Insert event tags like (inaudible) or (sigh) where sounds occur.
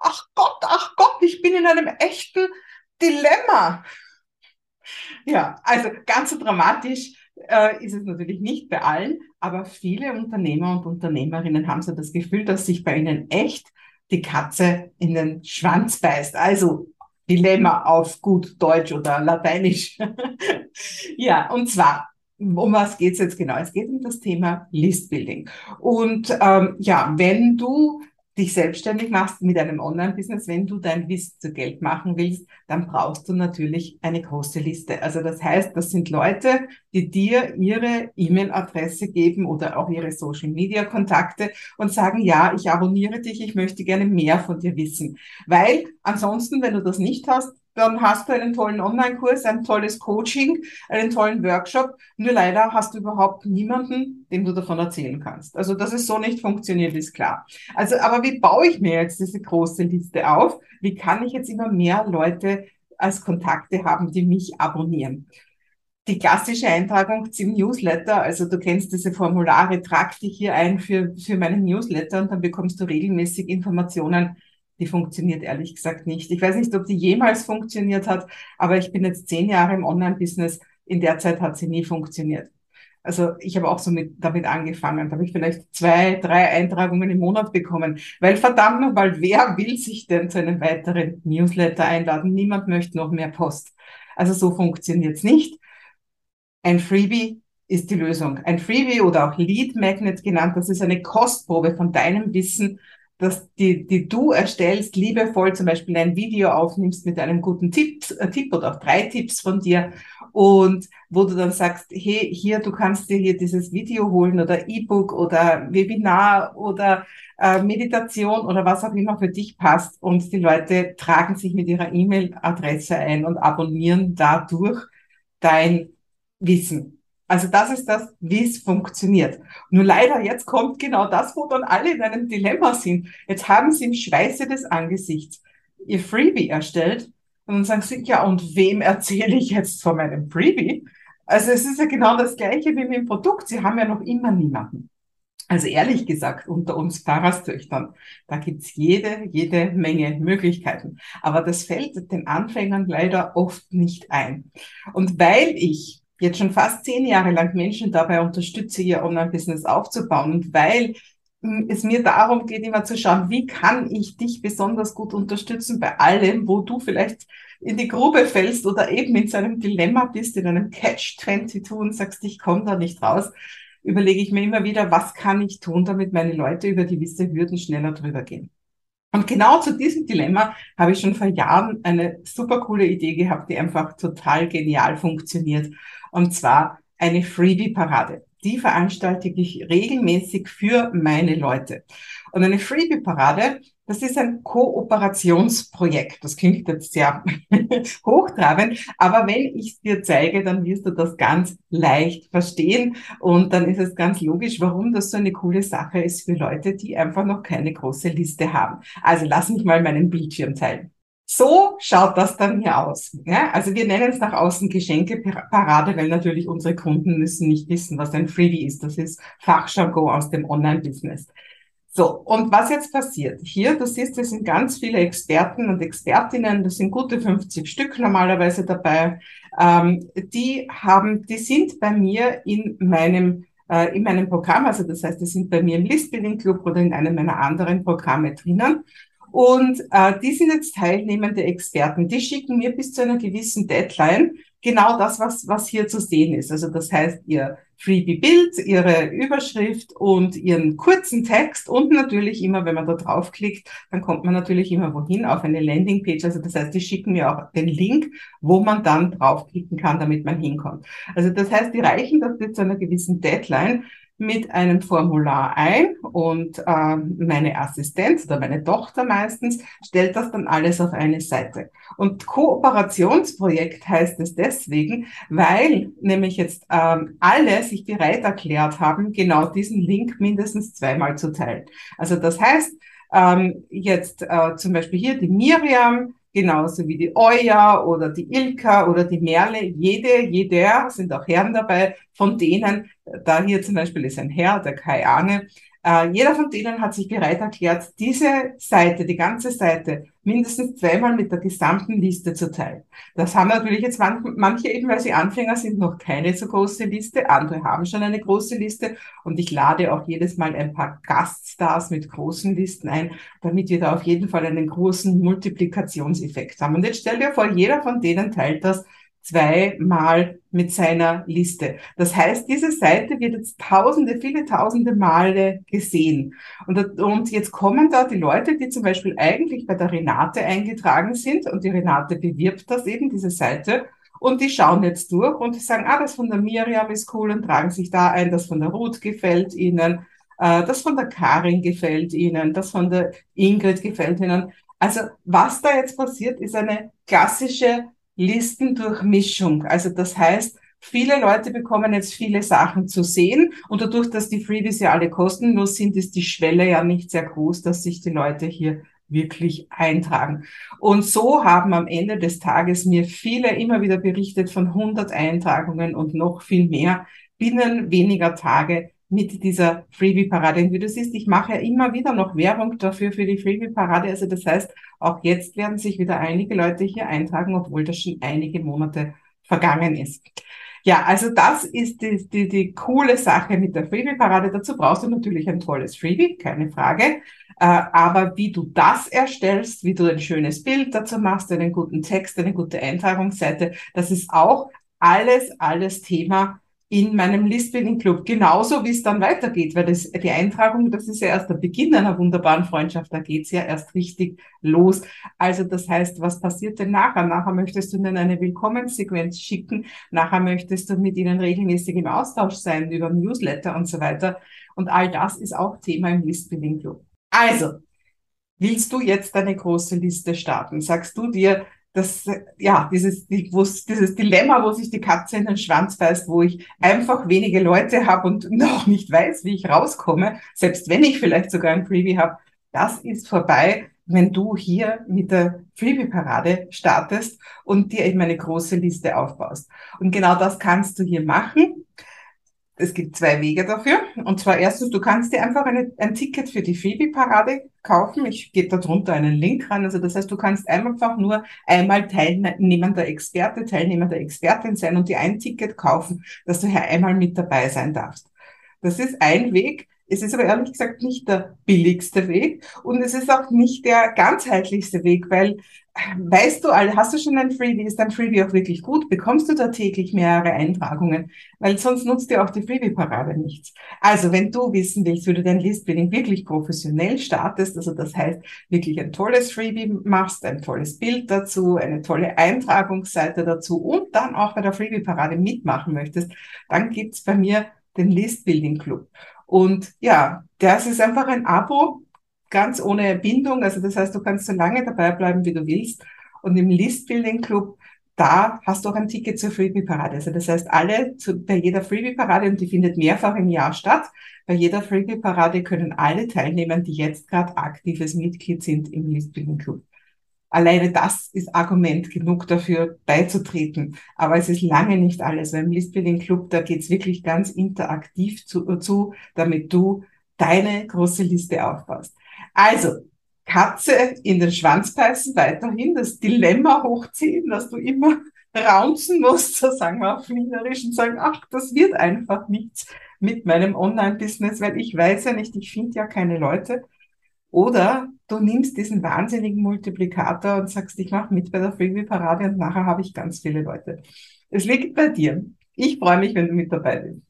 ach Gott, ach Gott, ich bin in einem echten Dilemma. Ja, also ganz so dramatisch äh, ist es natürlich nicht bei allen, aber viele Unternehmer und Unternehmerinnen haben so das Gefühl, dass sich bei ihnen echt die Katze in den Schwanz beißt. Also Dilemma auf gut Deutsch oder Lateinisch. (laughs) ja, und zwar, um was geht's jetzt genau? Es geht um das Thema Listbuilding. Und ähm, ja, wenn du dich selbstständig machst mit einem Online-Business, wenn du dein Wissen zu Geld machen willst, dann brauchst du natürlich eine große Liste. Also das heißt, das sind Leute, die dir ihre E-Mail-Adresse geben oder auch ihre Social-Media-Kontakte und sagen, ja, ich abonniere dich, ich möchte gerne mehr von dir wissen. Weil ansonsten, wenn du das nicht hast, dann hast du einen tollen Online-Kurs, ein tolles Coaching, einen tollen Workshop. Nur leider hast du überhaupt niemanden, dem du davon erzählen kannst. Also, dass es so nicht funktioniert, ist klar. Also, aber wie baue ich mir jetzt diese große Liste auf? Wie kann ich jetzt immer mehr Leute als Kontakte haben, die mich abonnieren? Die klassische Eintragung zum Newsletter, also du kennst diese Formulare, trag dich hier ein für, für meinen Newsletter und dann bekommst du regelmäßig Informationen die funktioniert ehrlich gesagt nicht. Ich weiß nicht, ob die jemals funktioniert hat, aber ich bin jetzt zehn Jahre im Online-Business. In der Zeit hat sie nie funktioniert. Also ich habe auch so mit, damit angefangen. Da habe ich vielleicht zwei, drei Eintragungen im Monat bekommen. Weil verdammt nochmal, wer will sich denn zu einem weiteren Newsletter einladen? Niemand möchte noch mehr Post. Also so funktioniert es nicht. Ein Freebie ist die Lösung. Ein Freebie oder auch Lead Magnet genannt, das ist eine Kostprobe von deinem Wissen dass die, die du erstellst, liebevoll zum Beispiel ein Video aufnimmst mit einem guten Tipp, äh, Tipp oder auch drei Tipps von dir und wo du dann sagst, hey, hier, du kannst dir hier dieses Video holen oder E-Book oder Webinar oder äh, Meditation oder was auch immer für dich passt und die Leute tragen sich mit ihrer E-Mail-Adresse ein und abonnieren dadurch dein Wissen. Also das ist das, wie es funktioniert. Nur leider, jetzt kommt genau das, wo dann alle in einem Dilemma sind. Jetzt haben sie im Schweiße des Angesichts ihr Freebie erstellt und dann sagen sie, ja, und wem erzähle ich jetzt von meinem Freebie? Also es ist ja genau das Gleiche wie mit dem Produkt. Sie haben ja noch immer niemanden. Also ehrlich gesagt, unter uns Pfarrerstöchtern, da gibt's jede, jede Menge Möglichkeiten. Aber das fällt den Anfängern leider oft nicht ein. Und weil ich jetzt schon fast zehn Jahre lang Menschen dabei unterstütze, ihr Online-Business aufzubauen. Und weil hm, es mir darum geht, immer zu schauen, wie kann ich dich besonders gut unterstützen bei allem, wo du vielleicht in die Grube fällst oder eben in so einem Dilemma bist, in einem Catch-22 und sagst, ich komme da nicht raus, überlege ich mir immer wieder, was kann ich tun, damit meine Leute über gewisse Hürden schneller drüber gehen. Und genau zu diesem Dilemma habe ich schon vor Jahren eine super coole Idee gehabt, die einfach total genial funktioniert. Und zwar eine Freebie-Parade. Die veranstalte ich regelmäßig für meine Leute. Und eine Freebie-Parade, das ist ein Kooperationsprojekt. Das klingt jetzt sehr (laughs) hochtrabend, aber wenn ich es dir zeige, dann wirst du das ganz leicht verstehen und dann ist es ganz logisch, warum das so eine coole Sache ist für Leute, die einfach noch keine große Liste haben. Also lass mich mal meinen Bildschirm teilen. So schaut das dann hier aus. Ja, also wir nennen es nach außen Geschenkeparade, weil natürlich unsere Kunden müssen nicht wissen, was ein Freebie ist. Das ist Fachjargon aus dem Online-Business. So, und was jetzt passiert? Hier, du siehst, es sind ganz viele Experten und Expertinnen, das sind gute 50 Stück normalerweise dabei. Ähm, die haben, die sind bei mir in meinem äh, in meinem Programm, also das heißt, die sind bei mir im Listbuilding Club oder in einem meiner anderen Programme drinnen. Und äh, die sind jetzt teilnehmende Experten. Die schicken mir bis zu einer gewissen Deadline genau das, was, was hier zu sehen ist. Also das heißt, ihr Freebie-Bild, ihre Überschrift und ihren kurzen Text und natürlich immer, wenn man da draufklickt, dann kommt man natürlich immer wohin auf eine Landingpage. Also das heißt, die schicken mir auch den Link, wo man dann draufklicken kann, damit man hinkommt. Also das heißt, die reichen das bis zu einer gewissen Deadline mit einem Formular ein und äh, meine Assistenz oder meine Tochter meistens stellt das dann alles auf eine Seite. Und Kooperationsprojekt heißt es deswegen, weil nämlich jetzt ähm, alle sich bereit erklärt haben, genau diesen Link mindestens zweimal zu teilen. Also das heißt, ähm, jetzt äh, zum Beispiel hier die Miriam, genauso wie die Euja oder die Ilka oder die Merle, jede, jeder, sind auch Herren dabei, von denen, da hier zum Beispiel ist ein Herr, der Kai Arne, Äh, jeder von denen hat sich bereit erklärt, diese Seite, die ganze Seite, mindestens zweimal mit der gesamten Liste zu teilen. Das haben natürlich jetzt man, manche eben, weil sie Anfänger sind, noch keine so große Liste. Andere haben schon eine große Liste. Und ich lade auch jedes Mal ein paar Gaststars mit großen Listen ein, damit wir da auf jeden Fall einen großen Multiplikationseffekt haben. Und jetzt stell dir vor, jeder von denen teilt das zweimal mit seiner Liste. Das heißt, diese Seite wird jetzt tausende, viele tausende Male gesehen. Und, und jetzt kommen da die Leute, die zum Beispiel eigentlich bei der Renate eingetragen sind und die Renate bewirbt das eben, diese Seite. Und die schauen jetzt durch und sagen, ah, das von der Miriam ist cool und tragen sich da ein, das von der Ruth gefällt ihnen, äh, das von der Karin gefällt ihnen, das von der Ingrid gefällt ihnen. Also was da jetzt passiert, ist eine klassische Listendurchmischung. Also das heißt, viele Leute bekommen jetzt viele Sachen zu sehen und dadurch, dass die Freebies ja alle kostenlos sind, ist die Schwelle ja nicht sehr groß, dass sich die Leute hier wirklich eintragen. Und so haben am Ende des Tages mir viele immer wieder berichtet von 100 Eintragungen und noch viel mehr binnen weniger Tage mit dieser Freebie-Parade. Und wie du siehst, ich mache ja immer wieder noch Werbung dafür für die Freebie-Parade. Also das heißt, auch jetzt werden sich wieder einige Leute hier eintragen, obwohl das schon einige Monate vergangen ist. Ja, also das ist die, die, die coole Sache mit der Freebie-Parade. Dazu brauchst du natürlich ein tolles Freebie, keine Frage. Äh, aber wie du das erstellst, wie du ein schönes Bild dazu machst, einen guten Text, eine gute Eintragungsseite, das ist auch alles, alles Thema in meinem Listbuilding Club. Genauso wie es dann weitergeht, weil das, die Eintragung, das ist ja erst der Beginn einer wunderbaren Freundschaft, da geht's ja erst richtig los. Also das heißt, was passiert denn nachher? Nachher möchtest du ihnen eine Willkommenssequenz schicken, nachher möchtest du mit ihnen regelmäßig im Austausch sein über Newsletter und so weiter. Und all das ist auch Thema im Listbuilding Club. Also, willst du jetzt eine große Liste starten? Sagst du dir, das, ja, dieses, dieses Dilemma, wo sich die Katze in den Schwanz beißt, wo ich einfach wenige Leute habe und (laughs) noch nicht weiß, wie ich rauskomme, selbst wenn ich vielleicht sogar ein Freebie habe, das ist vorbei, wenn du hier mit der Freebie-Parade startest und dir eben eine große Liste aufbaust. Und genau das kannst du hier machen. Es gibt zwei Wege dafür. Und zwar erstens, du kannst dir einfach eine, ein Ticket für die Phoebe-Parade kaufen. Ich gebe da drunter einen Link rein. Also das heißt, du kannst einfach nur einmal teilnehmender Experte, Teilnehmer Expertin sein und dir ein Ticket kaufen, dass du hier einmal mit dabei sein darfst. Das ist ein Weg. Es ist aber ehrlich gesagt nicht der billigste Weg und es ist auch nicht der ganzheitlichste Weg, weil weißt du, hast du schon ein Freebie, ist dein Freebie auch wirklich gut? Bekommst du da täglich mehrere Eintragungen? Weil sonst nutzt dir auch die Freebie-Parade nichts. Also wenn du wissen willst, wie du dein Listbuilding wirklich professionell startest, also das heißt wirklich ein tolles Freebie machst, ein tolles Bild dazu, eine tolle Eintragungsseite dazu und dann auch bei der Freebie-Parade mitmachen möchtest, dann gibt's bei mir den Listbuilding Club. Und ja, das ist einfach ein Abo, ganz ohne Bindung. Also das heißt, du kannst so lange dabei bleiben, wie du willst. Und im Listbuilding Club, da hast du auch ein Ticket zur Freebie-Parade. Also das heißt, alle zu, bei jeder Freebie-Parade, und die findet mehrfach im Jahr statt, bei jeder Freebie-Parade können alle teilnehmen, die jetzt gerade aktives Mitglied sind im Listbuilding Club. Alleine das ist Argument genug dafür, beizutreten. Aber es ist lange nicht alles. Beim Listbuilding Club, da geht's wirklich ganz interaktiv zu, zu, damit du deine große Liste aufbaust. Also, Katze in den Schwanz beißen, weiterhin das Dilemma hochziehen, dass du immer raunzen musst, so sagen wir auf Wienerisch und sagen, ach, das wird einfach nichts mit meinem Online-Business, weil ich weiß ja nicht, ich finde ja keine Leute. Oder du nimmst diesen wahnsinnigen Multiplikator und sagst, ich mache mit bei der Freebie-Parade und nachher habe ich ganz viele Leute. Es liegt bei dir. Ich freue mich, wenn du mit dabei bist.